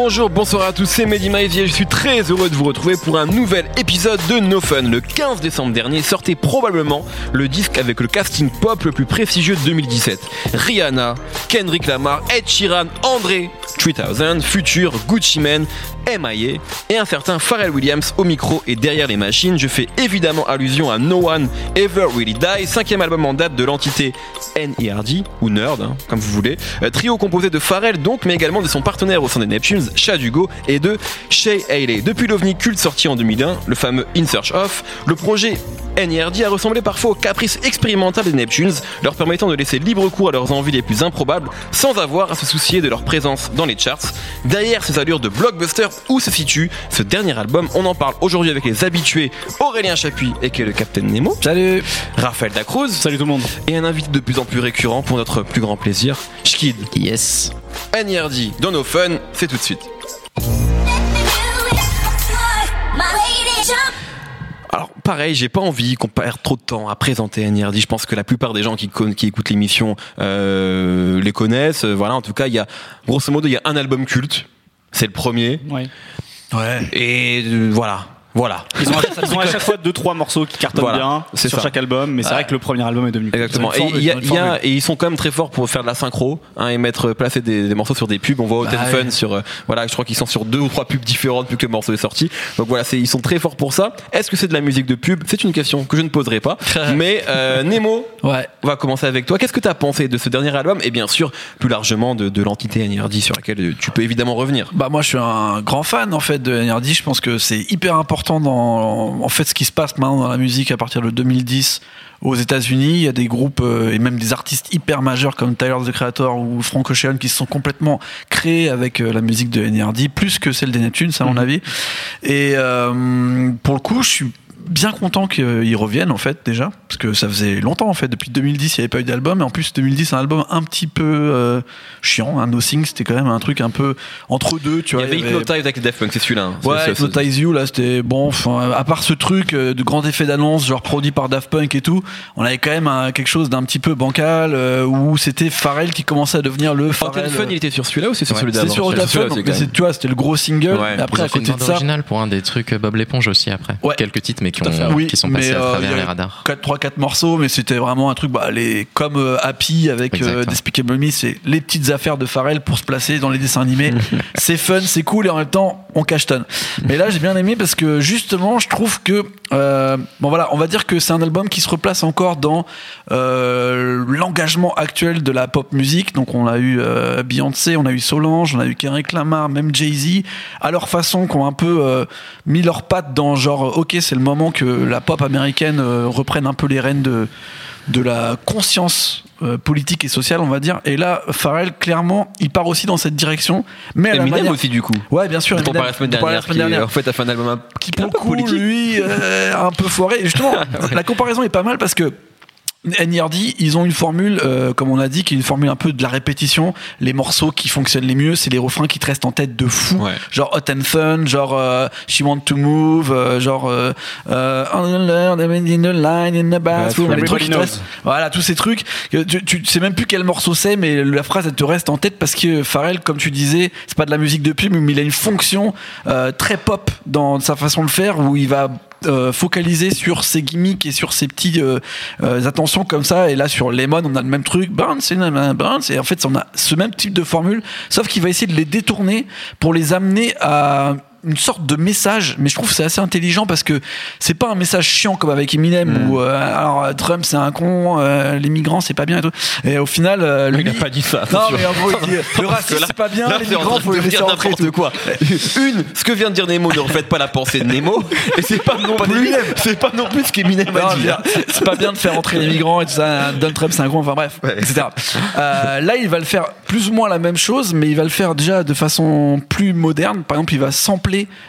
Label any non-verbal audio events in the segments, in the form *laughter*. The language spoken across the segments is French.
Bonjour, bonsoir à tous, c'est Mehdi et je suis très heureux de vous retrouver pour un nouvel épisode de No Fun. Le 15 décembre dernier sortait probablement le disque avec le casting pop le plus prestigieux de 2017. Rihanna, Kendrick Lamar, Ed Sheeran, André 3000, Future, Gucci Mane, MIA et un certain Pharrell Williams au micro et derrière les machines. Je fais évidemment allusion à No One Ever Really Die, cinquième album en date de l'entité NERD ou Nerd, hein, comme vous voulez. Euh, trio composé de Pharrell donc, mais également de son partenaire au sein des Neptunes, Chad Hugo, et de Shay Haley. Depuis l'OVNI culte sorti en 2001, le fameux In Search Of, le projet NERD a ressemblé parfois au caprice expérimental des Neptunes, leur permettant de laisser libre cours à leurs envies les plus improbables sans avoir à se soucier de leur présence dans les charts. Derrière ces allures de blockbuster, où se situe ce dernier album? On en parle aujourd'hui avec les habitués Aurélien Chapuis et qui est le Captain Nemo. Salut Raphaël Dacruz. Salut tout le monde. Et un invité de plus en plus récurrent pour notre plus grand plaisir, Schkid. Yes. NERD dans nos fun, c'est tout de suite. Alors pareil, j'ai pas envie qu'on perde trop de temps à présenter NERD. Je pense que la plupart des gens qui, écoutent l'émission euh, les connaissent. Voilà, en tout cas, il y a grosso modo il y a un album culte. C'est le premier. Ouais. Ouais. Et euh, voilà, voilà. Ils ont, *laughs* à, ils ont à chaque fois deux trois morceaux qui cartonnent Voilà, bien c'est sur ça. chaque album, mais c'est vrai que le premier album est devenu. Exactement. Ont Et, y a- y a- et ils sont quand même très forts pour faire de la synchro hein, et mettre placer des, des morceaux sur des pubs. On voit Hot Bah ouais. Fun sur euh, voilà, je crois qu'ils sont sur deux ou trois pubs différentes depuis que le morceau est sorti. Donc voilà, c'est ils sont très forts pour ça. Est-ce que c'est de la musique de pub? C'est une question que je ne poserai pas. *laughs* Mais euh, Nemo, Ouais. on va commencer avec toi. Qu'est-ce que tu as pensé de ce dernier album? Et bien sûr plus largement de, de l'entité NERD sur laquelle tu peux évidemment revenir. Bah moi je suis un grand fan en fait de NRD. Je pense que c'est hyper important dans en fait ce qui se passe maintenant dans la musique à partir de 2010 aux États-Unis. Il y a des groupes euh, et même des artistes hyper majeurs comme Tyler the Creator ou Frank Ocean qui se sont complètement créés avec euh, la musique de NRD plus que celle des Neptunes à mon avis. Et euh, pour le coup je suis bien content qu'ils reviennent en fait déjà parce que ça faisait longtemps en fait depuis 2010 il n'y avait pas eu d'album et en plus 2010 c'est un album un petit peu euh, chiant un Nothing c'était quand même un truc un peu entre deux tu Il y vois avait il y avait- Hypnotize avec les Daft Punk, c'est celui-là. hein. C'est- Ouais, c'est- c'est- Hypnotize You, là, c'était bon. Enfin, à part ce truc euh, de grand effet d'annonce, genre produit par Daft Punk et tout, on avait quand même un- quelque chose d'un petit peu bancal euh, où c'était Pharrell qui commençait à devenir le Pharrell. and Fun, il était sur celui-là ou c'est sur Ouais. celui c'est d'avant? Sur Daft Punk, c'est c'est- même- tu vois, c'était le gros single. Ouais. Après, à côté de ça, originale pour un des trucs Bob l'éponge aussi après. Ouais. Quelques titres mais qui, ont, Oui, qui sont mais, à euh, travers les radars. 4 3 4 morceaux mais c'était vraiment un truc bah les comme euh, Happy avec euh. Despicable Me c'est les petites affaires de Pharrell pour se placer dans les dessins animés *laughs* c'est fun c'est cool et en même temps on cachetonne mais là j'ai bien aimé parce que justement je trouve que euh, bon voilà on va dire que c'est un album qui se replace encore dans euh, l'engagement actuel de la pop musique. Donc on a eu euh, Beyoncé on a eu Solange on a eu Kendrick Lamar même Jay-Z à leur façon qui ont un peu mis leurs pattes dans genre ok c'est le moment que la pop américaine reprenne un peu les rênes de de la conscience euh, politique et sociale on va dire et là Pharrell clairement il part aussi dans cette direction mais à Eminem manière aussi du coup. ouais bien sûr dont on parlait la semaine dernière, la semaine qui, dernière. en fait a fait un album un, qui pour le coup politique. lui euh, un peu foiré et justement *laughs* la comparaison est pas mal parce que NERD, ils ont une formule, euh, comme on a dit, qui est une formule un peu de la répétition. Les morceaux qui fonctionnent les mieux, c'est les refrains qui te restent en tête de fou. Ouais. Genre Hot and Fun, genre euh, She Want to Move, euh, genre euh, euh, On the learn, in the line, in the bathroom. Bathroom. les trucs qui te restent- Voilà, tous ces trucs. que Tu, tu sais même plus quel morceau c'est, mais la phrase elle te reste en tête parce que Pharrell, comme tu disais, c'est pas de la musique de pub, mais il a une fonction euh, très pop dans sa façon de faire où il va euh, focaliser sur ses gimmicks et sur ses petits euh, euh, attentions comme ça. Et là sur Lemon on a le même truc. C'est bounce et en fait on a ce même type de formule sauf qu'il va essayer de les détourner pour les amener à une sorte de message mais je trouve que c'est assez intelligent parce que c'est pas un message chiant comme avec Eminem Mm. où euh, alors euh, Trump c'est un con euh, les migrants c'est pas bien et tout et au final euh, lui Il a pas dit ça. non mais en gros il dit *laughs* le racisme c'est pas bien Là, les migrants faut de les laisser n'importe tout. quoi. Une, ce que vient de dire Nemo, ne refaites pas la pensée de Nemo. Et c'est pas non plus, d'Eminem. c'est pas non plus ce qu'Eminem a dit. dire, c'est pas bien de faire entrer les migrants et tout ça. Donald Trump, c'est un con, enfin bref, Ouais. etc. Euh, là, il va le faire plus ou moins la même chose, mais il va le faire déjà de façon plus moderne. Par exemple, il va sampler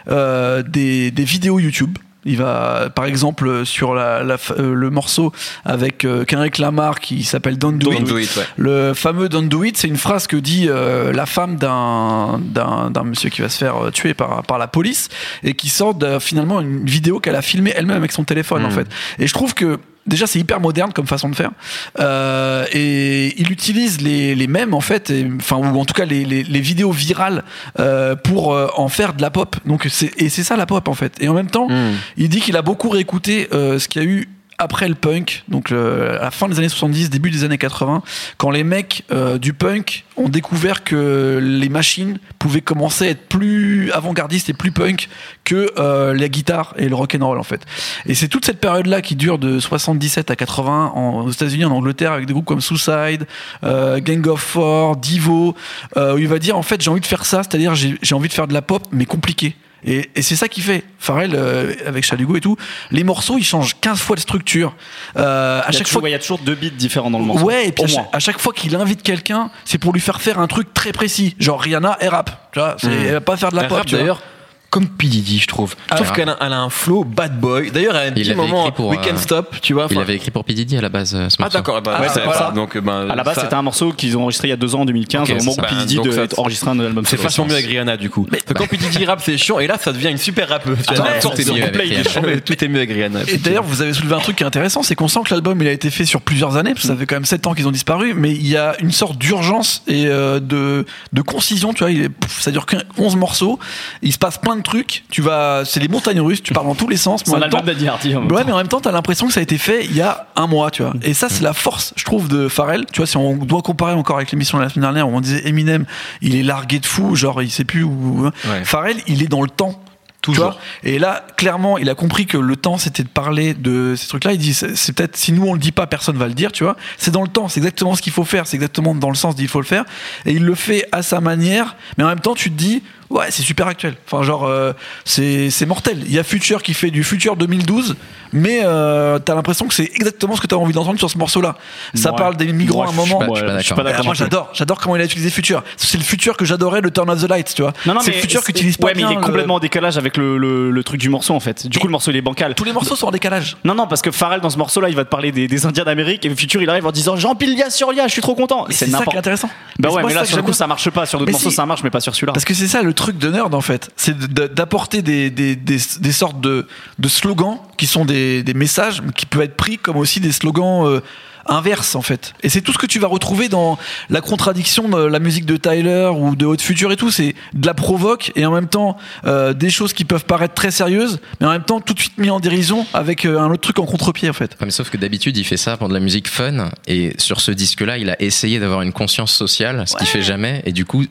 euh, des, des vidéos YouTube. Il va, par exemple, sur la, la f- euh, le morceau avec euh, Kendrick Lamar qui s'appelle Don't Do, Don't It. do it, ouais. Le fameux Don't Do It, c'est une phrase que dit euh, la femme d'un, d'un, d'un monsieur qui va se faire tuer par, par la police et qui sort de, finalement une vidéo qu'elle a filmée elle-même avec son téléphone en Mm. fait. Et je trouve que déjà c'est hyper moderne comme façon de faire. Euh, et il utilise les, les mêmes en fait et- enfin ou en tout cas les, les, les vidéos virales euh, pour euh, en faire de la pop. Donc c'est et c'est ça la pop en fait. Et en même temps Hmm. il dit qu'il a beaucoup réécouté euh, ce qu'il y a eu après le punk, donc à la fin des années 70, début des années 80, quand les mecs euh, du punk ont découvert que les machines pouvaient commencer à être plus avant-gardistes et plus punk que euh, la guitare et le rock and roll en fait. Et c'est toute cette période-là qui dure de 77 à 80 en, aux États-Unis, en Angleterre, avec des groupes comme Suicide, euh, Gang of Four, Divo, euh, où il va dire en fait j'ai envie de faire ça, c'est-à-dire j'ai envie de faire de la pop mais compliquée. Et, et c'est ça qui fait. Pharrell, euh, avec Chalugo et tout, les morceaux, ils changent 15 fois de structure. Euh, à Il y, a chaque toujours, fois. il y a toujours deux beats différents dans le morceau. Ouais, et puis à chaque, à chaque fois qu'il invite quelqu'un, c'est pour lui faire faire un truc très précis. Genre Rihanna, elle rap. Tu vois, c'est- Mm. elle va pas faire de la pop. rappe tu vois. d'ailleurs comme P. Diddy, je trouve. Je trouve Ah. qu'elle a, elle a un flow bad boy. D'ailleurs, elle a un petit moment écrit pour, We Can't euh, Stop, tu vois. Il avait écrit pour P. Diddy à la base euh, ce Ah d'accord, bah, Ah, ouais, ça voilà. Donc, ben, À la base, ça- c'était un morceau qu'ils ont enregistré il y a deux ans, en 2015, Ok, au moment où P. bah, Diddy donc de ça- enregistrer un nouvel album. C'est vachement mieux avec Rihanna du coup. Que quand P. Diddy rap, c'est chiant, et là, ça devient une super rappeuse. Ouais, tout est mieux avec Rihanna. mais. Et d'ailleurs, vous avez soulevé un truc qui est intéressant, c'est qu'on sent que l'album il a été fait sur plusieurs années, parce que ça fait quand même 7 ans qu'ils ont disparu, mais il y a une sorte d'urgence et euh, de, de concision, tu vois, ça dure que 11 morceaux, il se passe plein de trucs, tu vas, c'est les montagnes russes, tu parles dans tous les sens, mais en même temps, Hardy. en même Ouais, temps. mais en même temps, t'as l'impression que ça a été fait il y a un mois, tu vois. Et ça, c'est la force, je trouve, de Pharrell. Tu vois, si on doit comparer encore avec l'émission de la semaine dernière où on disait Eminem, il est largué de fou, genre il sait plus où. hein. Ouais. Pharrell, il est dans le temps. Toujours. et là, clairement, il a compris que le temps, c'était de parler de ces trucs-là. Il dit, c'est c'est peut-être, si nous on le dit pas, personne va le dire, tu vois. C'est dans le temps, c'est exactement ce qu'il faut faire, c'est exactement dans le sens d'il faut le faire. Et il le fait à sa manière, mais en même temps, tu te dis, ouais, c'est super actuel. Enfin, genre, euh, c'est c'est mortel. Il y a Future qui fait du Future 2012, mais euh, t'as l'impression que c'est exactement ce que t'as envie d'entendre sur ce morceau-là. Ça Ouais. parle des migrants à un moment. pas- je suis pas Ah, d'accord. moi j'adore, j'adore comment il a utilisé Future. C'est le Future que j'adorais, le Turn of the Lights, tu vois. Non, non, c'est mais le Future c'est- qui utilise pas Ouais, mais bien il est le- complètement en décalage avec le, le- le truc du morceau en fait. Du coup, le morceau il est bancal. Tous les morceaux sont en décalage. Non, non, parce que Pharrell dans ce morceau-là, il va te parler des, des Indiens d'Amérique et Future il arrive en disant J'empile Lia sur Lia, je suis trop content. C'est ça qui est n'importe. intéressant. Bah ouais, mais là sur le coup ça marche pas. Sur d'autres morceaux ça marche, mais pas sur celui-là. Parce que c'est ça le truc de nerd en fait, c'est d'apporter des, des, des, des sortes de, de slogans qui sont des, des messages qui peuvent être pris comme aussi des slogans euh, inverses en fait. Et c'est tout ce que tu vas retrouver dans la contradiction de la musique de Tyler ou de Haute Future et tout, c'est de la provoque et en même temps euh, des choses qui peuvent paraître très sérieuses, mais en même temps tout de suite mis en dérision avec euh, un autre truc en contre-pied en fait. Ouais, mais sauf que d'habitude, il fait ça pour de la musique fun. Et sur ce disque-là, il a essayé d'avoir une conscience sociale, ce qu'il fait jamais. Et du coup,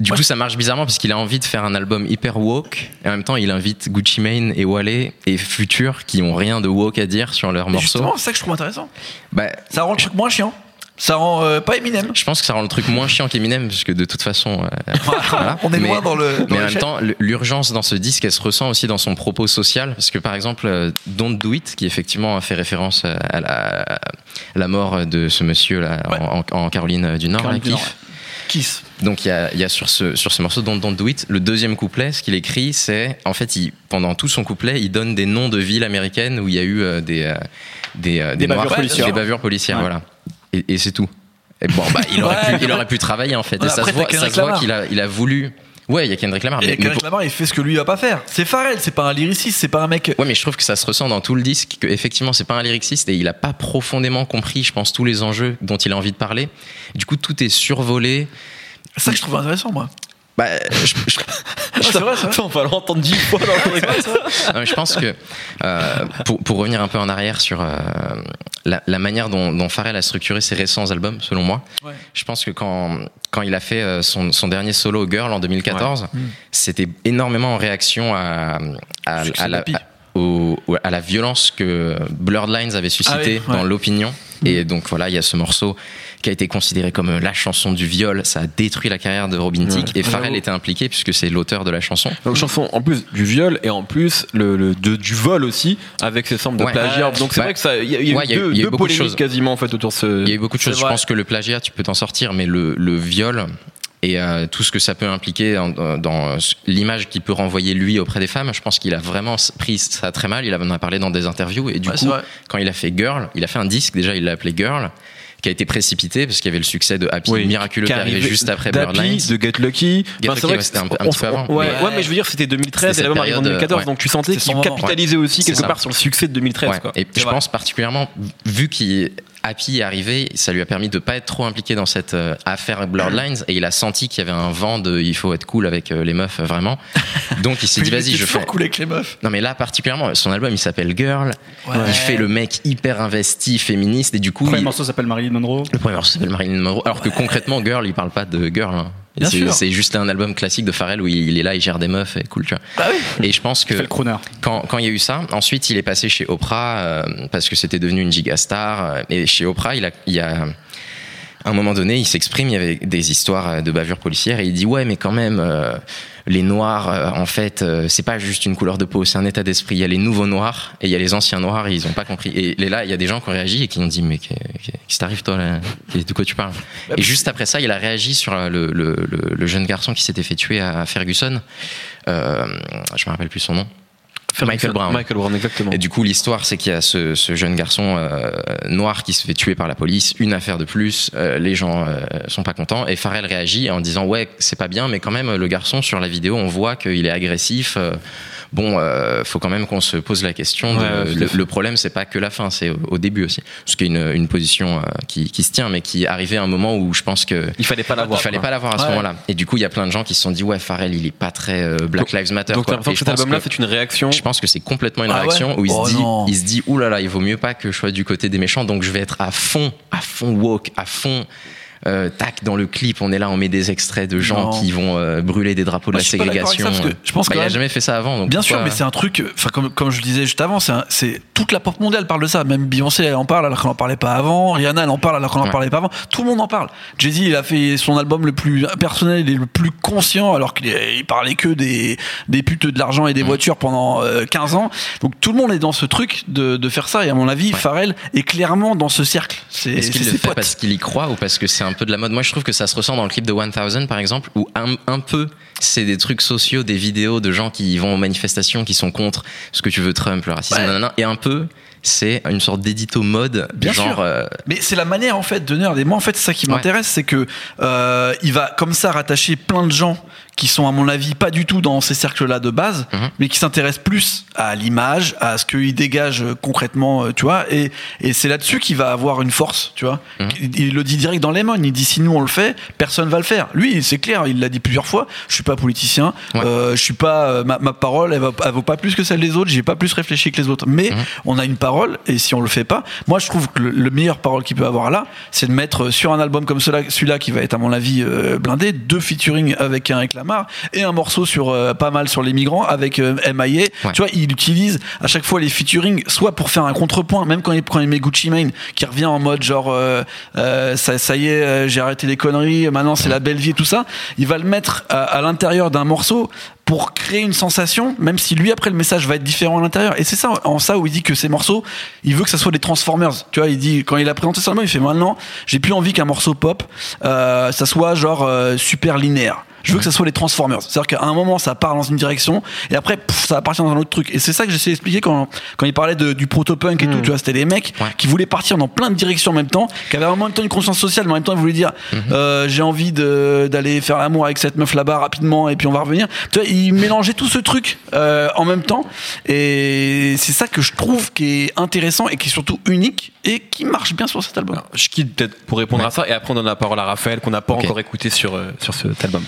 du coup, ça marche bizarrement parce qu'il a envie de faire un album hyper woke. Et en même temps, il invite Gucci Mane et Wale et Future qui ont rien de woke à dire sur leurs Et morceaux. justement, c'est ça que je trouve intéressant. Bah, Ça rend le truc moins chiant. Ça rend euh, pas Eminem. je pense que ça rend le truc moins chiant qu'Eminem, parce que de toute façon. euh, *laughs* voilà. On est Mais- loin dans le. dans Mais en même temps, l'urgence dans ce disque, elle se ressent aussi dans son propos social. Parce que par exemple, euh, Don't Do It, qui effectivement a fait référence à la, à la mort de ce monsieur-là Ouais. en, en Caroline du Nord, Caroline là, du Nord. Kiss. Donc il y a, y a sur, ce, sur ce morceau Don't, Don't Do It, le deuxième couplet, ce qu'il écrit, c'est en fait, il, pendant tout son couplet, il donne des noms de villes américaines où il y a eu euh, des, euh, des, euh, Des bavures Noirs- policières. des bavures policières, Ouais. voilà. Et, et c'est tout. Et bon, bah, il, aurait Ouais, pu, il mais- aurait pu travailler en fait. Ouais, et ça après, se voit, qu'il a, il a voulu. Ouais, il y a Kendrick Lamar. Et mais- mais Kendrick Lamar, il fait ce que lui va pas faire. C'est Pharrell, c'est pas un lyriciste, c'est pas un mec. Ouais, mais je trouve que ça se ressent dans tout le disque, que effectivement c'est pas un lyriciste et il a pas profondément compris, je pense, tous les enjeux dont il a envie de parler. Du coup, tout est survolé. C'est ça que je trouve intéressant, moi. Bah, je, je- Ah, c'est vrai, vrai. on va l'entendre dix fois dans le non, mais je pense que euh, pour, pour revenir un peu en arrière sur euh, la, la manière dont, dont Pharrell a structuré ses récents albums, selon moi, Ouais. je pense que quand, quand il a fait euh, son, son dernier solo Girl en 2014, c'était énormément en réaction à, à, la, à- au- à la violence que Blurred Lines avait suscité Ah oui, ouais. dans l'opinion. Et donc voilà, il y a ce morceau qui a été considéré comme la chanson du viol. Ça a détruit la carrière de Robin Thicke. Et Pharrell était impliqué puisque c'est l'auteur de la chanson. Donc chanson en plus du viol et en plus le, le- de- du vol aussi avec ses samples de Ouais. plagiat. Donc c'est Bah, vrai que ça il y a, y a ouais, eu y a eu- deux, il y a eu deux beaucoup de choses. quasiment en fait autour de ce. Il y a eu beaucoup de choses. Je pense que le plagiat, tu peux t'en sortir, mais le, le viol et euh, tout ce que ça peut impliquer en- dans, dans, euh, l'image qu'il peut renvoyer lui auprès des femmes, je pense qu'il a vraiment pris ça très mal. Il en a parlé dans des interviews et du Ouais, coup, quand il a fait Girl, il a fait un disque déjà, il l'a appelé Girl. Qui a été précipité parce qu'il y avait le succès de Happy Oui. miraculeux qui est arrivé juste après Bloodlines. de Get Lucky. Get Enfin, Lucky, c'était un peu- un petit peu avant. Ouais, Mais- ouais, mais je veux dire, c'était 2013 C'était et l'album arrive en période, 2014, ouais. donc tu sentais C'est qu'il son moment. capitalisait aussi quelque part sur le succès de 2013. Ouais. Quoi. Et je pense particulièrement, vu qu'il Happy est arrivé, ça lui a permis de pas être trop impliqué dans cette euh, affaire Bloodlines et il a senti qu'il y avait un vent de il faut être cool avec euh, les meufs euh, vraiment. Donc il s'est *laughs* dit vas-y je fais. cool avec les meufs. Non mais là particulièrement son album il s'appelle Girl. Ouais. Il fait le mec hyper investi, féministe et du coup Le premier il- morceau s'appelle Marilyn Monroe. le premier morceau s'appelle Marilyn Monroe. Alors que concrètement Girl il parle pas de girl. hein. C'est- juste un album classique de Pharrell où il est là, il gère des meufs et cool, tu vois. Bah oui. Et je pense que le quand, quand il y a eu ça, ensuite il est passé chez Oprah euh, parce que c'était devenu une gigastar. euh, et chez Oprah, il a, il y a à un moment donné, il s'exprime, il y avait des histoires de bavures policières et il dit ouais, mais quand même. euh, les noirs, euh, en fait, euh, c'est pas juste une couleur de peau, c'est un état d'esprit. Il y a les nouveaux noirs et il y a les anciens noirs et ils ont pas compris. Et là, il y a des gens qui ont réagi et qui ont dit mais qu'est- qu'est- qu'est-ce qui t'arrive toi là? De quoi tu parles? Et juste après ça, il a réagi sur euh, le, le- le- le jeune garçon qui s'était fait tuer à Ferguson. Euh, je me rappelle plus son nom. Michael Brown. Michael Brown, exactement. Et du coup, l'histoire, c'est qu'il y a ce, ce jeune garçon euh, noir qui se fait tuer par la police, une affaire de plus, euh, les gens euh, sont pas contents, et Pharrell réagit en disant ouais, c'est pas bien, mais quand même, le garçon sur la vidéo, on voit qu'il est agressif. Bon, euh, faut quand même qu'on se pose la question. De, Ouais, le, le problème, c'est pas que la fin, c'est au, au début aussi, ce qui est une, une position euh, qui, qui se tient, mais qui arrivée à un moment où je pense que Il fallait pas il l'avoir. fallait quoi. pas l'avoir à ce moment-là. Et du coup, il y a plein de gens qui se sont dit ouais, Pharrell, il est pas très euh, Black Donc- Lives Matter. Donc quoi. je cet album-là, c'est une réaction. je pense que c'est complètement une Ah ouais réaction où il Oh se dit, non. il se dit, là là, il vaut mieux pas que je sois du côté des méchants, donc je vais être à fond, à fond woke, à fond. Euh, tac dans le clip, on est là, on met des extraits de gens Non. qui vont euh, brûler des drapeaux de la ségrégation. ça, parce que je pense Bah, quand il a même- jamais fait ça avant. Donc Bien sûr, mais c'est un truc, enfin comme, comme je le disais juste avant, c'est toute la pop mondiale parle de ça. Même Beyoncé elle en parle alors qu'elle en parlait pas avant. Rihanna elle en parle alors qu'elle en Ouais. parlait pas avant. Tout le monde en parle. Jay Z il a fait son album le plus personnel et le plus conscient alors qu'il parlait que des des putes de l'argent et des voitures pendant euh, 15 ans. Donc tout le monde est dans ce truc de, de faire ça et à mon avis Ouais. Pharrell est clairement dans ce cercle. C'est Est-ce qu'il le fait potes. parce qu'il y croit ou parce que c'est un peu de la mode Moi, je trouve que ça se ressent dans le clip de 1000 par exemple, où un, un peu c'est des trucs sociaux, des vidéos de gens qui vont aux manifestations, qui sont contre ce que tu veux Trump, le racisme, Ouais. nanana, et un peu c'est une sorte d'édito mode, Bien genre sûr. euh, Mais c'est la manière en fait de nerd. Et moi en fait c'est ça qui Ouais. m'intéresse, c'est que euh, il va comme ça rattacher plein de gens qui sont à mon avis pas du tout dans ces cercles-là de base, Mhm. mais qui s'intéressent plus à l'image, à ce qu'il dégage euh, concrètement, tu vois. Et, et c'est là-dessus qu'il va avoir une force, tu vois. Mhm. Il, il le dit direct dans Lemon. Il dit si nous on le fait, personne va le faire. Lui c'est clair, il l'a dit plusieurs fois. Je suis pas politicien, Ouais. euh, je suis pas ma, ma parole, elle, va, elle vaut pas plus que celle des autres. J'ai pas plus réfléchi que les autres. Mais Mhm. on a une parole et si on le fait pas, moi je trouve que le, le meilleur parole qu'il peut avoir là, c'est de mettre sur un album comme celui-là qui va être à mon avis euh, blindé, deux featuring avec un Lamar et un morceau sur euh, pas mal sur les migrants avec euh, MIA. Ouais. Tu vois, il utilise à chaque fois les featuring soit pour faire un contrepoint, même quand il, il met Gucci Mane qui revient en mode genre euh, euh, ça, ça y est, euh, j'ai arrêté les conneries, maintenant c'est la belle vie et tout ça. Il va le mettre à, à l'intérieur d'un morceau pour créer une sensation, même si lui après le message va être différent à l'intérieur. Et c'est ça en ça où il dit que ces morceaux, il veut que ça soit des Transformers. Tu vois, il dit quand il a présenté ça, il fait maintenant, j'ai plus envie qu'un morceau pop, euh, ça soit genre euh, super linéaire. Je veux que ça soit les Transformers. C'est-à-dire qu'à un moment, ça part dans une direction, et après, pouf, ça va partir dans un autre truc. Et c'est ça que j'essaie d'expliquer quand, quand il parlait de, du proto-punk et tout. Tu vois, c'était des mecs Ouais. qui voulaient partir dans plein de directions en même temps, qui avaient en même temps une conscience sociale, mais en même temps, ils voulaient dire, euh, j'ai envie de- d'aller faire l'amour avec cette meuf là-bas rapidement, et puis on va revenir. Tu vois, ils mélangeaient tout ce truc euh, en même temps, et c'est ça que je trouve qui est intéressant et qui est surtout unique et qui marche bien sur cet album. Alors, je quitte peut-être pour répondre à ça et après on donne la parole à Raphaël qu'on n'a pas encore écouté sur, euh, sur cet album.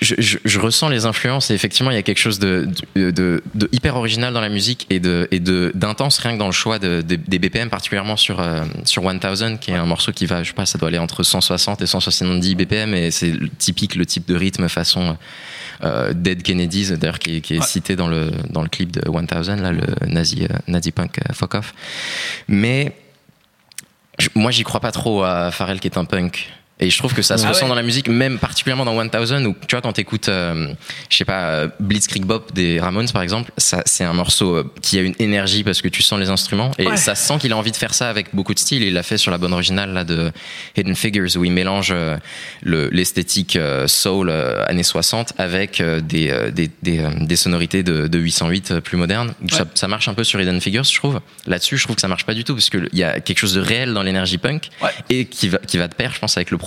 Je, je- je ressens les influences et effectivement il y a quelque chose de, de, de- de hyper original dans la musique et de et d'intense rien que dans le choix de, de- des BPM particulièrement sur euh, sur 1000 qui est un morceau qui va je sais pas ça doit aller entre 160 et 170 BPM et c'est typique le type de rythme façon euh, Dead Kennedys d'ailleurs qui, est- qui est Ouais. cité dans le dans le clip de 1000 là le nazi euh, nazi punk euh, fuck off mais moi j'y crois pas trop à Pharrell qui est un punk Et je trouve que ça se Ah ressent ouais. dans la musique, même particulièrement dans 1000, où tu vois, quand t'écoutes, euh, je sais pas, euh, Blitzkrieg Bop des Ramones par exemple, ça, c'est un morceau euh, qui a une énergie parce que tu sens les instruments et Ouais. ça sent qu'il a envie de faire ça avec beaucoup de style. Il l'a fait sur la bande originale là, de Hidden Figures où il mélange euh, le- l'esthétique euh, soul années 60 avec des, des, des, des sonorités de, de 808 euh, plus modernes. Ça, ça marche un peu sur Hidden Figures, je trouve. Là-dessus, je trouve que ça marche pas du tout parce qu'il y a quelque chose de réel dans l'énergie punk Ouais. et qui va, qui va de pair, je pense, avec le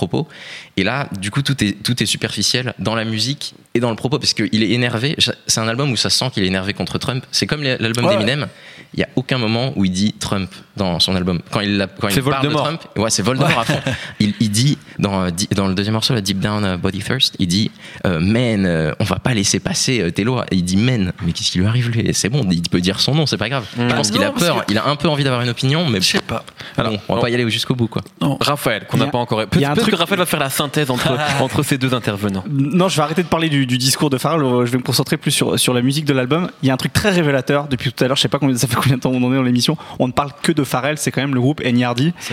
Et là, du coup, tout est superficiel dans la musique et dans le propos parce qu'il est énervé. C'est un album où ça sent qu'il est énervé contre Trump. C'est comme l'album Ouais, d'Eminem. Il y a aucun moment où il dit Trump dans son album. Quand il, quand parle Voldemort. de Trump, ouais, c'est Voldemort à fond. *laughs* Il, il dit dans, euh, dans le deuxième morceau, la Deep Down euh, Body First, il dit euh, Man, euh, on va pas laisser passer euh, tes lois. Et il dit Man, mais qu'est-ce qui lui arrive lui C'est bon, il peut dire son nom, c'est pas grave. Je pense qu'il Non, a peur, que- il a un peu envie d'avoir une opinion, mais Je sais pas. Alors, bon, on va pas y aller jusqu'au bout quoi. Raphaël, qu'on n'a a- pas encore. il y a Peut-être un peut-être truc- que Raphaël va faire la synthèse entre, *laughs* entre ces deux intervenants. Non, je vais arrêter de parler du, du discours de Pharrell. euh, Je vais me concentrer plus sur, sur la musique de l'album. Il y a un truc très révélateur depuis tout à l'heure. Je sais pas combien, ça fait combien de temps on en est dans l'émission. On ne parle que de Pharrell. C'est quand même le groupe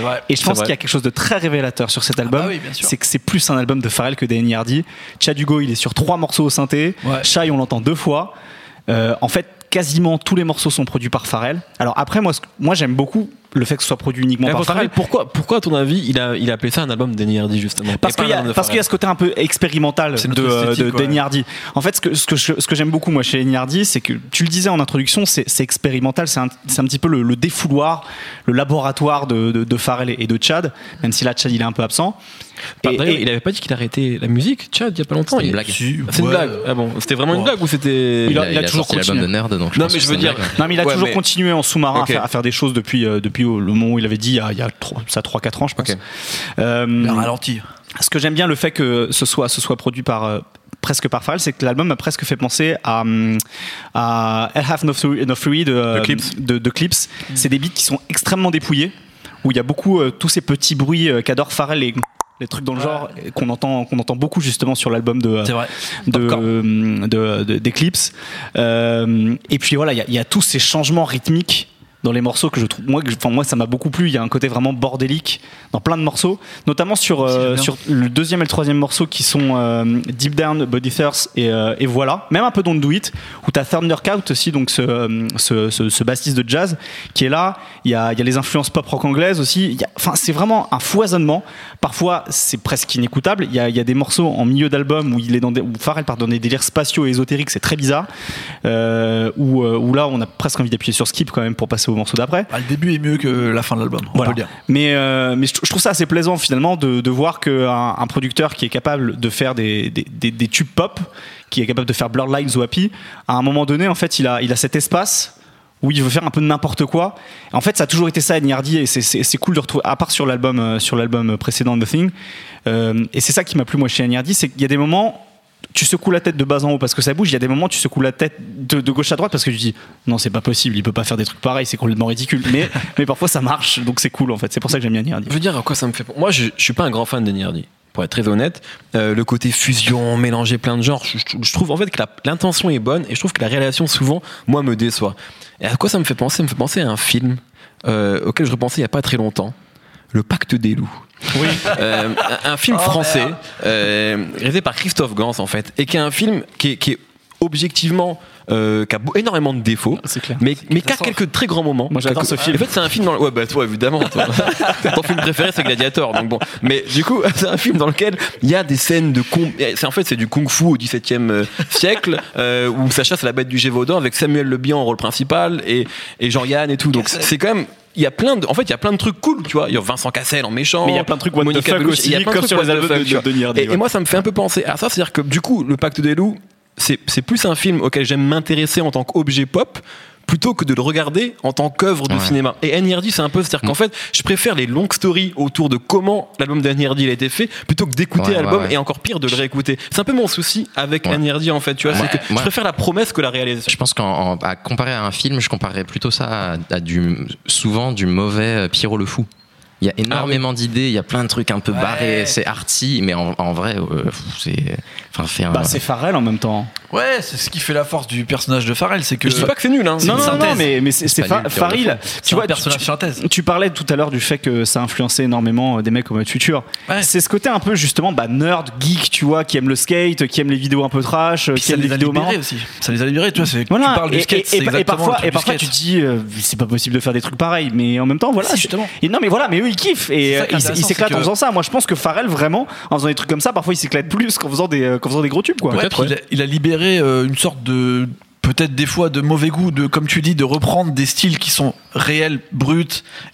vrai. Et je pense qu'il y a quelque chose de très révélateur sur cet album. bah oui, bien sûr. c'est que c'est plus un album de Pharrell que des NERD. Chad Hugo, il est sur trois morceaux au synthé. Ouais. Shai, on l'entend deux fois. Euh, en fait, quasiment tous les morceaux sont produits par Pharrell. Alors après, moi, moi j'aime beaucoup le fait que ce soit produit uniquement par Pharrell. pourquoi, pourquoi, à ton avis, il a, il a appelé ça un album d'NERD justement? Parce qu'il y, qu'il y a ce côté un peu expérimental de, notre de, esthétique, de ouais. NERD. En fait, ce que, ce que, je- ce que j'aime beaucoup moi chez NERD, c'est que tu le disais en introduction, c'est c'est expérimental, c'est un, c'est un petit peu le, le défouloir, le laboratoire de, de, de Pharrell et de Chad, même si là Chad il est un peu absent. Bah, Et- d'ailleurs, et- il avait pas dit qu'il arrêtait la musique, Chad, il y a pas longtemps. C'était une Il- blague. Si, C'est une blague. Ah bon, c'était vraiment une blague ou c'était. Il a- il a toujours continué. de Nerd, donc Non, mais je veux dire- blague. Non, mais il a Ouais, toujours mais- continué en sous-marin à, faire, à faire des choses depuis, euh, depuis le moment où il avait dit, il y a, il a ça 3-4 ans, je pense. Ok. Euh, Le ralenti. ce que j'aime bien le fait que ce soit, ce soit produit par euh, presque par Pharrell, c'est que l'album m'a presque fait penser à, hum, à I Have No Theory de, Clips. de, de Clips. C'est des beats qui sont extrêmement dépouillés, où il y a beaucoup euh, tous ces petits bruits euh, qu'adore Pharrell et les trucs dans le genre qu'on entend qu'on entend beaucoup justement sur l'album de de, Popcorn. de, de- d'Eclipse. Euh, et puis voilà, il y a- il y, a tous ces changements rythmiques dans les morceaux que je trouve moi, enfin, ça m'a beaucoup plu. Il y a un côté vraiment bordélique dans plein de morceaux, notamment sur, euh, sur le deuxième et le troisième morceau qui sont euh, Deep Down, Body Thirst et, euh, et voilà. Même un peu Don't Do It, où tu as Thundercat aussi, donc ce, ce, ce, ce bassiste de jazz qui est là. Il y a, il y a les influences pop rock anglaises aussi. Enfin, c'est vraiment un foisonnement. Parfois, c'est presque inécoutable. Il y a, il y a des morceaux en milieu d'album où il est dans des, où Pharrell part dans des délires spatiaux et ésotériques, c'est très bizarre. Euh, où, euh, où là, on a presque envie d'appuyer sur skip quand même pour passer au morceau d'après. Bah, le début est mieux que la fin de l'album, on Voilà. peut le dire. Mais, euh, mais je, trouve ça assez plaisant finalement de, de voir qu'un un producteur qui est capable de faire des, des, des- des tubes pop, qui est capable de faire Blurred Lines ou Happy, à un moment donné, en fait, il a, il a cet espace où il veut faire un peu de n'importe quoi. En fait, ça a toujours été ça, Niardi, et c'est- cool de retrouver, à part sur l'album euh, sur l'album précédent The Thing. Euh, et c'est ça qui m'a plu moi chez Niardi, c'est qu'il y a des moments tu secoues la tête de bas en haut parce que ça bouge. Il y a des moments où tu secoues la tête de, de gauche à droite parce que tu dis non, c'est pas possible, il peut pas faire des trucs pareils, c'est complètement ridicule. Mais, *laughs* mais parfois ça marche, donc c'est cool en fait. C'est pour ça que j'aime bien Niardi. Je veux dire à quoi ça me fait. Moi, je, je suis pas un grand fan de NERD. Pour être très honnête, Euh, le côté fusion, mélanger plein de genres, je, trouve en fait que l'intention est bonne et je trouve que la réalisation souvent, moi, me déçoit. Et à quoi ça me fait penser? Ça me fait penser à un film euh, auquel je repensais il y a pas très longtemps, Le Pacte des loups. Oui. Euh, un, un film Oh, français euh, réalisé par Christophe Gans en fait et qui est un film qui est, qui est objectivement euh, qui a énormément de défauts C'est clair. mais, mais qui a quelques très grands moments Moi, j'adore ce film. en fait c'est un film dans le... ouais bah toi évidemment toi. *laughs* ton film préféré c'est Gladiator donc bon mais du coup *laughs* c'est un film dans lequel il y a des scènes de con c'est en fait c'est du kung fu au XVIIe siècle euh, où Sacha c'est la bête du Gévaudan avec Samuel Le Bihan en rôle principal et, et Jean-Yann et tout donc c'est quand même il y a plein de en fait il y a plein de trucs cool tu vois. Il y a Vincent Cassel en méchant. Mais il y a plein de trucs what the Monica fuck Bellucci, aussi, il y a plein de trucs sur les the albums fuck, de- de Niardi, et, et moi ça me fait un peu penser à ça. C'est à dire que du coup le Pacte des loups c'est plus un film auquel j'aime m'intéresser en tant qu'objet pop plutôt que de le regarder en tant qu'œuvre de Ouais. cinéma. Et NERD, c'est un peu, c'est-à-dire qu'en fait, je préfère les longues stories autour de comment l'album d'NERD il a été fait, plutôt que d'écouter Ouais, l'album ouais. et encore pire de le réécouter. C'est un peu mon souci avec. NERD en fait, tu vois, c'est que je préfère la promesse que la réalisation. Je pense qu'à comparer à un film, je comparerais plutôt ça à, à du, souvent du mauvais euh, Pierrot le Fou. Il y a énormément d'idées, il y a plein de trucs un peu Ouais. barrés, c'est arty, mais en, en vrai, euh, c'est. Enfin, fait un. Bah, c'est Pharrell en même temps. Ouais, c'est ce qui fait la force du personnage de Pharrell, c'est que. Je dis pas que c'est nul, hein. C'est Non, une non, non, mais, mais c'est c'est pas Fa- nul, Pharrell. Théo C'est Tu vois, personnage tu- synthèse. Tu parlais tout à l'heure du fait que ça a influencé énormément euh, des mecs comme Hot Future. Ouais. C'est ce côté un peu justement bah, nerd, geek, tu vois, qui aime le skate, qui aime les vidéos un peu trash, Puis qui aime les vidéos marrantes. aussi. Ça les a libérés, tu vois. c'est- Voilà. Tu parles et, du skate, et- c'est et- exactement et parfois, le truc et du parfois skate. tu te dis, euh, c'est pas possible de faire des trucs pareils, mais en même temps, voilà. Justement. Et non, mais voilà, mais eux et euh, qui est ils s- ils intéressant, s'éclatent c'est en faisant ça. Moi, je pense que Pharrell vraiment, en faisant des trucs comme ça, parfois il s'éclate plus qu'en faisant des, euh, qu'en faisant des gros tubes, quoi. Ouais, Peut-être, puis il, a, il a libéré euh, une sorte de peut-être des fois de mauvais goût de comme tu dis de reprendre des styles qui sont réels bruts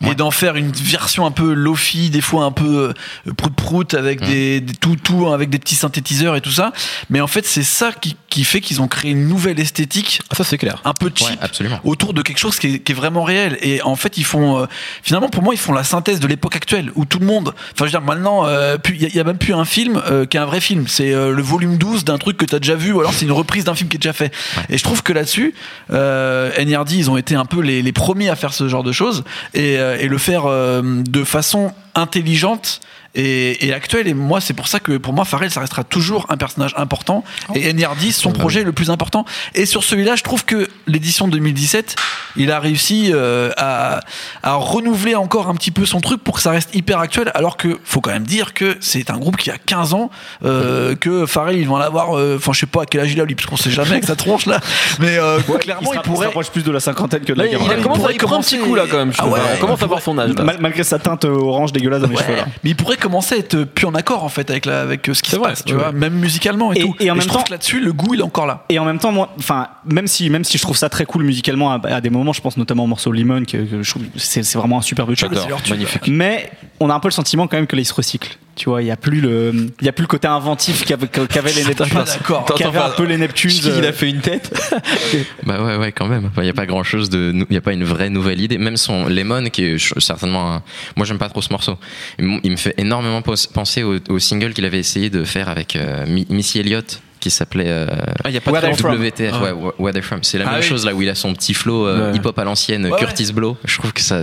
et d'en faire une version un peu lofi des fois un peu euh, prout prout avec des, des- tout tout avec des petits synthétiseurs et tout ça. Mais en fait c'est ça qui, qui fait qu'ils ont créé une nouvelle esthétique Ah, ça, c'est clair. un peu Ouais, cheap absolument. autour de quelque chose qui est, qui est vraiment réel. Et en fait ils font euh, finalement pour moi ils font la synthèse de l'époque actuelle où tout le monde enfin je veux dire maintenant euh, il y, il y a même plus un film euh, qui est un vrai film. C'est euh, le volume 12 d'un truc que tu as déjà vu ou alors c'est une reprise d'un film qui est déjà fait. Et je trouve que là-dessus euh, NRD ils ont été un peu les, premiers à faire ce genre de choses et, euh, le faire euh, de façon intelligente et, et actuelle et moi c'est pour ça que pour moi Pharrell ça restera toujours un personnage important et NRD son projet le plus important et sur celui-là je trouve que l'édition 2017 il a réussi euh, à, à renouveler encore un petit peu son truc pour que ça reste hyper actuel alors que faut quand même dire que c'est un groupe qui a 15 ans euh, que Pharrell il va en avoir euh, enfin je sais pas à quel âge il a lui parce qu'on sait jamais avec sa tronche là mais euh, clairement il, il, pourrait s'approche plus de la cinquantaine que de Là, la il, gamme. il commence à y prendre un petit coup, là, quand même. je Ah ouais, on commence il à voir son âge. là. Mal- malgré sa teinte orange dégueulasse dans les Ouais, cheveux là. mais il pourrait commencer à être plus en accord en fait avec, la, avec euh, ce qui se vrai, passe, tu vois, même musicalement et, Et- tout. et en même je trouve temps- que là-dessus, le goût il est encore là. Et en même temps, moi, enfin, même si, même si je trouve ça très cool musicalement à, à des moments, je pense notamment au morceau Limon, que, que je trouve c'est c'est vraiment un superbe tube. Magnifique. Mais on a un peu le sentiment quand même que là, ils se recyclent. Tu vois, il y a plus le, il y a plus le côté inventif qu'avaient les Neptunes. d'accord. Qu'avaient un peu les Neptunes. Il euh, a fait une tête. *laughs* Bah ouais, ouais, quand même. Il n'y a pas grand chose de. Il n'y a pas une vraie nouvelle idée. Même son Lemon, qui est certainement un. Moi, j'aime pas trop ce morceau. Il me fait énormément penser au, au single qu'il avait essayé de faire avec euh, Mi- Missy Elliott, qui s'appelait. euh, Ah, il y a pas Where très They're longtemps. From. WTF, ouais, Wh- Where They're From. C'est la Ah même oui. chose là où il a son petit flow euh, Ouais. hip-hop à l'ancienne, Ouais, Curtis Blow. Je trouve que ça.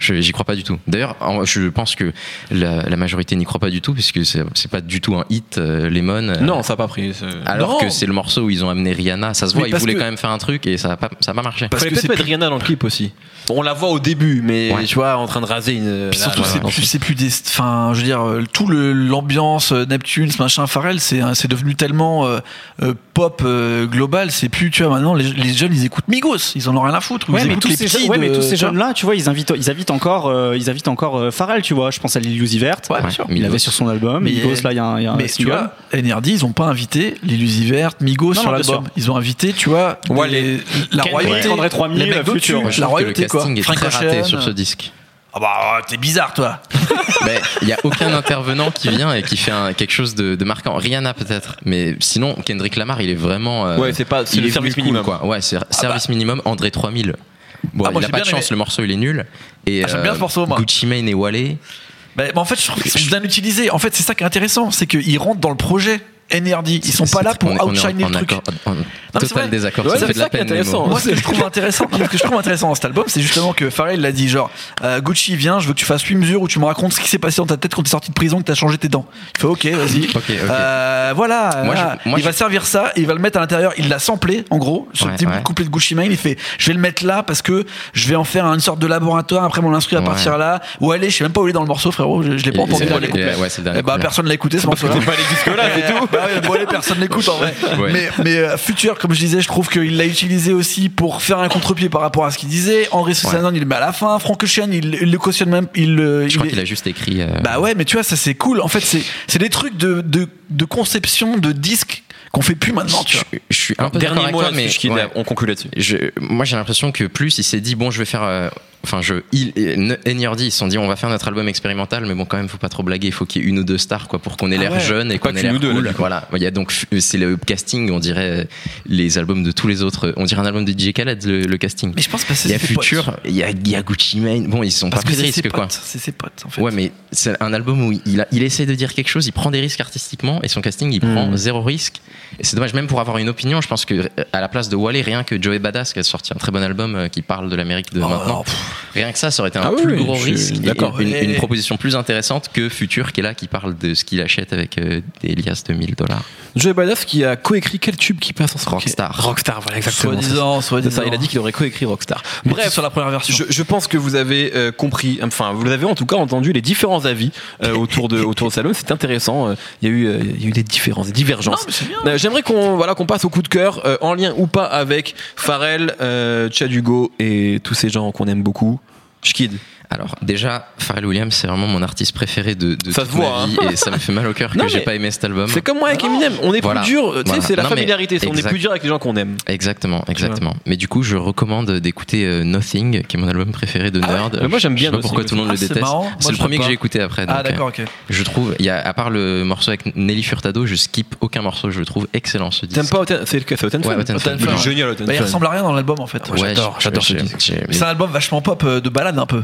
J'y crois pas du tout. D'ailleurs, je pense que la, la majorité n'y croit pas du tout, puisque c'est c'est pas du tout un hit, euh, Lemon. euh, Non, ça n'a pas pris. Alors Non. que c'est le morceau où ils ont amené Rihanna. Ça se voit, Mais ils voulaient que- quand même faire un truc et ça a pas, ça a pas marché. Parce Fallait que peut-être c'est mettre plus- Rihanna dans le clip aussi. On la voit au début, mais Ouais. tu vois, en train de raser une. Puis surtout, c'est plus, c'est plus des. Enfin, je veux dire, euh, tout le- l'ambiance Neptune, ce machin, Pharrell, c'est devenu tellement euh, euh, pop euh, global. C'est plus, tu vois, maintenant, les, les jeunes, ils écoutent Migos. Ils en ont rien à foutre. ou Ouais ils mais, tous les ces, petits jeunes- ouais, mais de- tous ces tu vois. jeunes-là, tu vois, ils invitent, ils invitent encore, euh, ils invitent encore euh, Pharrell, tu vois. Je pense à Lil Uzi Vert. Ouais, bien Ouais. sûr. Il avait sur son album. Mais- Migos, là, il y a un, il y a un Mais tu single. vois, NRD, ils ont pas invité l'Illusie Verte, Migos Non, sur l'album. Ils ont invité, tu vois, Ouais, les- les- la royauté. André 3000, les mecs Future, d'au-dessus, ouais, Je la royauté, quoi. Frank raté Ocean. sur ce disque. Ah bah, t'es bizarre, toi. *laughs* Mais il y a aucun intervenant qui vient et qui fait un- quelque chose de, de marquant. Rihanna peut-être, mais sinon Kendrick Lamar, il est vraiment. euh, Ouais, c'est pas- c'est il le est service cool, minimum. quoi. Ouais, c'est service minimum. André 3000. Bon, Ah, moi, il a j'ai pas de chance, aimé. le morceau il est nul. Et Ah, j'aime bien ce morceau, moi. Gucci Mane et Wale. Bah, bah, en fait, je trouve qu'ils sont bien utilisés. En fait, c'est ça qui est intéressant, c'est qu'ils rentrent dans le projet NRD. Ils sont pas là pour outshiner le truc. total désaccord. Ouais, ça c'est ça qui est intéressant. Moi, ce que je trouve intéressant, *laughs* ce que je trouve intéressant dans cet album, c'est justement que Pharrell l'a dit genre euh, Gucci viens, je veux que tu fasses 8 mesures où tu me racontes ce qui s'est passé dans ta tête quand t'es sorti de prison, que t'as changé tes dents. Il fait OK, vas-y. Euh, voilà. Il va servir ça, il va le mettre à l'intérieur. Il l'a samplé, en gros, Ouais, petit couplet de Gucci Mane. Il fait, je vais le mettre là parce que je vais en faire une sorte de laboratoire. Après, mon instru à partir là. Ou allez, je sais même pas où il est dans le morceau, frérot. Je, l'ai pas entendu dans les couplets. Eh bah, couplet. personne l'a écouté ce morceau-là. T'es pas allé jusque-là, c'est *laughs* tout. Bah ouais, personne l'écoute en vrai. Ouais. Mais, mais euh, Future, comme je disais, je trouve qu'il l'a utilisé aussi pour faire un contre-pied par rapport à ce qu'il disait. André Soussanan, il le met à la fin. Frank Ocean, il, il le cautionne même. Il, le- Je crois est- qu'il a juste écrit. euh, Bah ouais, mais tu vois, ça c'est cool. En fait, c'est c'est des trucs de, de, de conception de disques qu'on fait plus maintenant, tu je, vois. je suis un peu d'accord Dernier mot toi, mais je quitte, ouais. on conclut là-dessus. Moi j'ai l'impression que plus il s'est dit bon je vais faire euh, enfin je il NRD ils se sont dit on va faire notre album expérimental mais bon quand même faut pas trop blaguer il faut qu'il y ait une ou deux stars quoi pour qu'on ait Ah l'air ouais. jeune et Pas qu'on ait l'air ou deux, là, cool voilà il y a donc c'est le casting on dirait euh, les albums de tous les autres on dirait un album de DJ Khaled le, le casting Mais je pense parce que il y a. Future il y a, il y a Gucci Mane bon ils sont Parce pas que pris de c'est ses risques quoi potes. C'est ses potes, en fait. Ouais, mais c'est un album où il, a- il essaie de dire quelque chose, il prend des risques artistiquement et son casting il prend Mm. zéro risque. Et c'est dommage, même pour avoir une opinion, je pense que euh, à la place de Wally, rien que Joey Badass qui a sorti un très bon album euh, qui parle de l'Amérique de Oh, maintenant, pff, rien que ça, ça aurait été un Ah plus oui, gros risque. d'accord. Une, proposition plus intéressante que Future qui est là, qui parle de ce qu'il achète avec euh, des liasses de 1000 dollars. Joey Badass qui a coécrit quel tube qui passe en ce moment Rockstar. Rockstar, voilà exactement. Soi-disant. ça, il a dit qu'il aurait coécrit Rockstar. Bref, sur la première version. Je, je pense que vous avez euh, compris, enfin vous avez en tout cas entendu les différents avis euh, autour de autour de Salon. C'est intéressant. euh, Il y a eu euh, il y a eu des différences, des Non, divergences. mais c'est bien. Euh, J'aimerais qu'on voilà qu'on passe au coup de cœur euh, en lien ou pas avec Pharrell, euh, Chad Hugo et tous ces gens qu'on aime beaucoup. Schkid. Alors déjà, Pharrell Williams, c'est vraiment mon artiste préféré de, de Ça toute se voit, ma vie et ça me fait mal au cœur *laughs* Non, que j'ai pas aimé cet album. C'est comme moi avec Eminem. On est Voilà. plus dur. Tu sais, Voilà. c'est la Non, familiarité. c'est- On est plus dur avec les gens qu'on aime. Exactement, exactement. Mais du coup, je recommande d'écouter euh, Nothing, qui est mon album préféré de Ah ouais Nerd. Mais moi, j'aime bien Je sais pas Nothing pourquoi tout le monde Ah, le c'est déteste. C'est le premier que j'ai écouté après. Ah, donc, euh, d'accord, ok. Je trouve, il y a, à part le morceau avec Nelly Furtado, je skip aucun morceau. Je le trouve excellent ce disque. T'aimes pas C'est le génial Bah, il ressemble à rien dans l'album en fait. Ouais, j'adore, j'adore ce disque. C'est un album vachement pop euh, de balade un peu.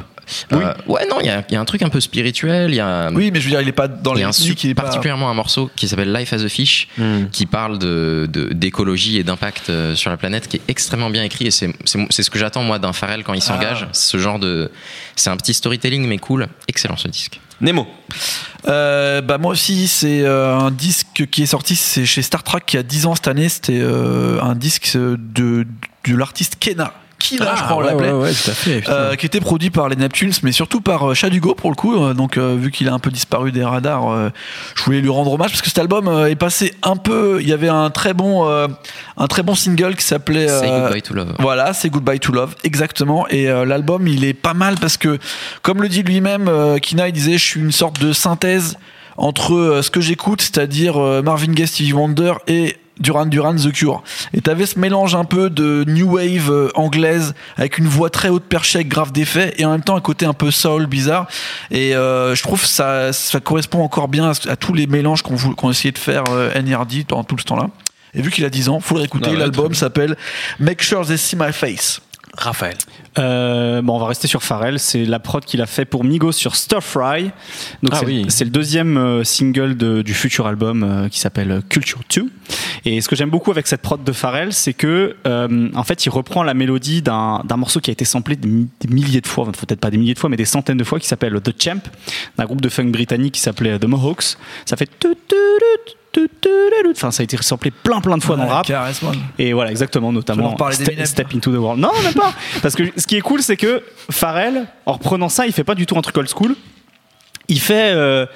Euh, ouais, non, il y a, il y a un truc un peu spirituel. Il y a, Oui, mais je veux dire, il est pas dans il y les a un pas. particulièrement un morceau qui s'appelle Life as a Fish, Hmm. qui parle de d'écologie et d'impact euh, sur la planète, qui est extrêmement bien écrit. Et c'est ce que j'attends moi d'un Pharrell quand il s'engage. Ah. Ce genre de, c'est un petit storytelling mais cool. Excellent ce disque. Nemo. Euh, bah moi aussi, c'est euh, un disque qui est sorti, c'est chez Star Trek qui a 10 ans cette année. C'était euh, un disque de de l'artiste Kena. Kina, je crois, on ouais, l'appelait. ouais, ouais, tout à fait. putain. Euh, qui était produit par les Neptunes, mais surtout par euh, Chad Hugo pour le coup. Euh, donc, euh, vu qu'il a un peu disparu des radars, euh, je voulais lui rendre hommage parce que cet album euh, est passé un peu. Il y avait un très bon, euh, un très bon single qui s'appelait. Say Goodbye to Love. voilà, c'est Goodbye to Love, exactement. Et euh, l'album, il est pas mal parce que, comme le dit lui-même, euh, Kina, il disait, je suis une sorte de synthèse entre euh, ce que j'écoute, c'est-à-dire euh, Marvin Gaye, Stevie Wonder et Duran Duran, The Cure. Et t'avais ce mélange un peu de new wave euh, anglaise avec une voix très haute perchée avec grave d'effets et en même temps un côté un peu soul bizarre. Et euh, je trouve ça ça correspond encore bien à, à tous les mélanges qu'on qu'on essayait de faire euh, NRD pendant tout ce temps-là. Et vu qu'il a 10 ans, faut le réécouter. Ah L'album s'appelle Make Sure They See My Face. Raphaël. Euh, bon, on va rester sur Pharrell. C'est la prod qu'il a fait pour Migos sur Stir Fry. Donc Ah c'est, oui. le deuxième euh, single de- du futur album euh, qui s'appelle euh, Culture 2. Et ce que j'aime beaucoup avec cette prod de Pharrell, c'est que euh, en fait, il reprend la mélodie d'un, morceau qui a été samplé des, mi- des milliers de fois, enfin, peut-être pas des milliers de fois, mais des centaines de fois, qui s'appelle The Champ, d'un groupe de funk britannique qui s'appelait The Mohawks. Ça fait tout. Enfin, ça a été samplé plein plein de fois dans le rap. Et voilà, exactement, notamment Ste- Step into the World. Non, même pas. Parce que ce qui est cool, c'est que Pharrell, en reprenant ça, il fait pas du tout un truc old school. Il fait. euh,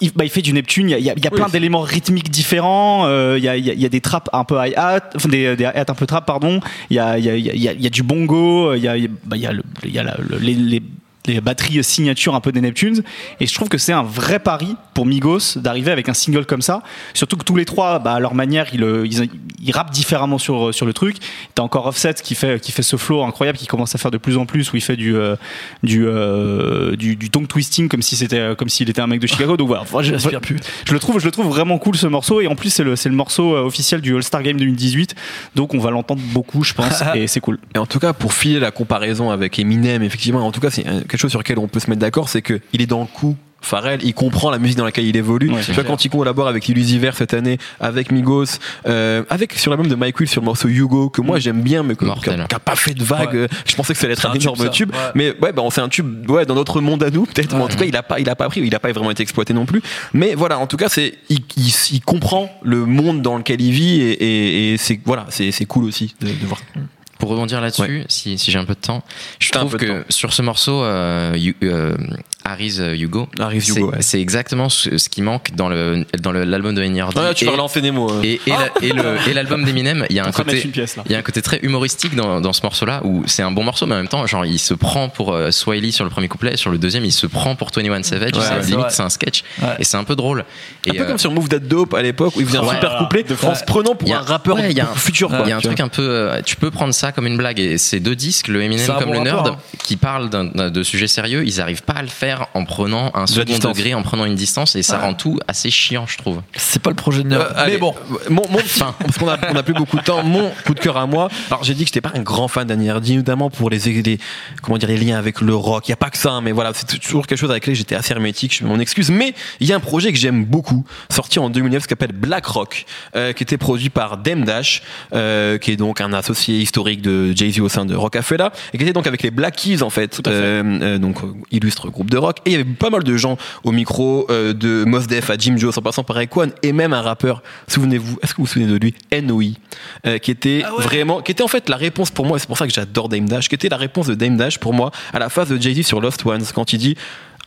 il, bah, il fait du Neptune, il y a, il y plein d'éléments rythmiques différents, euh, il, y a, il y des traps un peu hi-hat, enfin des, des hi-hats un peu trap, pardon, il y a, il y, du bongo, il y a, bah, le- la- le- les- les batteries signature un peu des Neptunes, et je trouve que c'est un vrai pari pour Migos d'arriver avec un single comme ça, surtout que tous les trois, bah, à leur manière, ils, euh, ils, ils rappent différemment sur, sur le truc. T'as encore Offset qui fait, qui fait ce flow incroyable, qui commence à faire de plus en plus, où il fait du, euh, du, euh, du, du tongue twisting comme si c'était, comme s'il était un mec de Chicago. Donc voilà, *laughs* je, je le trouve, je le trouve vraiment cool ce morceau. Et en plus c'est le, le morceau euh, officiel du All Star Game 2018, donc on va l'entendre beaucoup, je pense, *laughs* et c'est cool. Et en tout cas, pour filer la comparaison avec Eminem, effectivement, en tout cas, c'est euh, quelque chose sur lequel on peut se mettre d'accord, c'est que il est dans le coup. Pharrell, il comprend la musique dans laquelle il évolue. Ouais, tu vois, clair. quand il collabore avec Illusiver cette année, avec Migos, euh, avec sur l'album de Mike Will sur le morceau Hugo, que moi j'aime bien, mais qui Mortel. a, qui a pas fait de vague. Ouais. Euh, Je pensais que ça allait être un, un tube, énorme ça. tube, Ouais. mais ouais, bah, c'est un tube, ouais, dans notre monde à nous, peut-être. mais en tout cas, il a pas, il a pas pris, il a pas vraiment été exploité non plus. Mais voilà, en tout cas, c'est, il, il, il comprend le monde dans lequel il vit et, et, et c'est, voilà, c'est, c'est cool aussi de, de voir. Pour rebondir là-dessus, si, si j'ai un peu de temps, je T'as trouve que sur ce morceau, euh, You- euh, Harry's euh, Hugo, Harry's c'est Hugo, ouais. c'est exactement ce, ce qui manque dans le dans le- l'album de NRD. Ouais, tu vas relancer des mots. hein. et, et la- et le- et l'album d'Eminem, il y a un en côté une pièce là. il y a un côté très humoristique dans, dans ce morceau-là où c'est un bon morceau, mais en même temps, genre, il se prend pour euh, Swiley sur le premier couplet, sur le deuxième, il se prend pour 21 Savage. Ouais, c'est- limite, c'est un sketch. Ouais. Et c'est un peu drôle. Un peu euh, comme sur Move That Dope à l'époque où il faisait un super couplet De en se prenant pour un rappeur ouais, il y a un- futur. il y a un truc un peu. euh, tu peux prendre ça ça comme une blague. Et ces deux disques, le Eminem comme bon le rapport, Nerd, hein. qui parlent d'un- d'un- de sujets sérieux, ils arrivent pas à le faire en prenant un la second degré, en prenant une distance, et ça rend tout assez chiant, je trouve. C'est pas le projet de Nerd. Euh, mais bon. mon, mon petit- parce qu'on a, on a plus beaucoup de temps. Mon coup de cœur à moi. Alors j'ai dit que j'étais pas un grand fan d'Annie Hardy, notamment pour les, les comment dire les liens avec le rock. Il y a pas que ça, hein, mais voilà, c'est toujours quelque chose avec lequel j'étais assez hermétique. Je m'en excuse, mais il y a un projet que j'aime beaucoup, sorti en 2009, qui s'appelle Black Rock, euh, qui était produit par Dem Dash, euh, qui est donc un associé historique de Jay Z au sein de Rockefeller, et qui était donc avec les Black Keys en fait, Euh, euh, donc euh, illustre groupe de rock. Et il y avait pas mal de gens au micro, euh, de Mos Def à Jim Jones, en passant par Raekwon, et même un rappeur. Souvenez-vous, est-ce que vous vous souvenez de lui, NOI, euh, qui était Ah ouais. vraiment, qui était en fait la réponse pour moi, et c'est pour ça que j'adore Dame Dash, qui était la réponse de Dame Dash pour moi à la phase de Jay Z sur Lost Ones quand il dit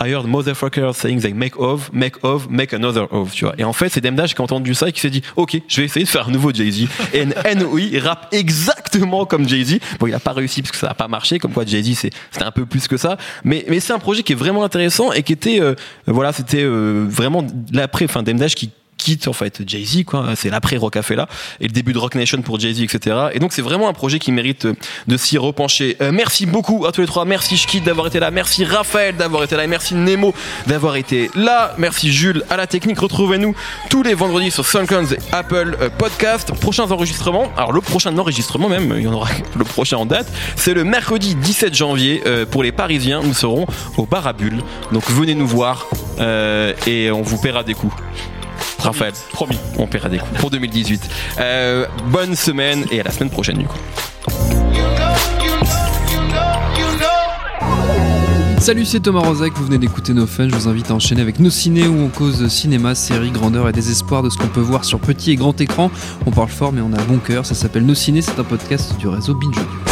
I heard motherfuckers saying they make of, make of, make another of, tu vois. Et en fait, c'est Dame Dash qui a entendu ça et qui s'est dit, ok, je vais essayer de faire un nouveau Jay-Z. Et NOI *laughs* rappe exactement comme Jay-Z. Bon, il a pas réussi parce que ça n'a pas marché, comme quoi Jay-Z c'est- c'était un peu plus que ça. Mais, mais c'est un projet qui est vraiment intéressant et qui était, euh, voilà, c'était euh, vraiment l'après, enfin, Dame Dash qui quitte en fait Jay-Z quoi. C'est l'après Rockefeller et le début de Rock Nation pour Jay-Z etc et donc c'est vraiment un projet qui mérite euh, de s'y repencher. Euh, merci beaucoup à tous les trois. Merci Shkid d'avoir été là. Merci Raphaël d'avoir été là. Merci Nemo d'avoir été là. Merci Jules à la technique. Retrouvez-nous tous les vendredis sur SoundCloud et Apple euh, Podcast. Prochains enregistrements. Alors le prochain enregistrement même il y en aura *laughs* le prochain en date. C'est le mercredi 17 janvier pour les Parisiens. Nous serons au bar à Bulle donc venez nous voir et on vous paiera des coups Raphaël, promis, on paiera des coups pour 2018. Euh, bonne semaine et à la semaine prochaine du coup. Salut, c'est Thomas Rozek, vous venez d'écouter No Fun, je vous invite à enchaîner avec nos ciné où on cause cinéma, série, grandeur et désespoir de ce qu'on peut voir sur petit et grand écran. On parle fort mais on a un bon cœur, ça s'appelle Nos Ciné, c'est un podcast du réseau Binge Audio.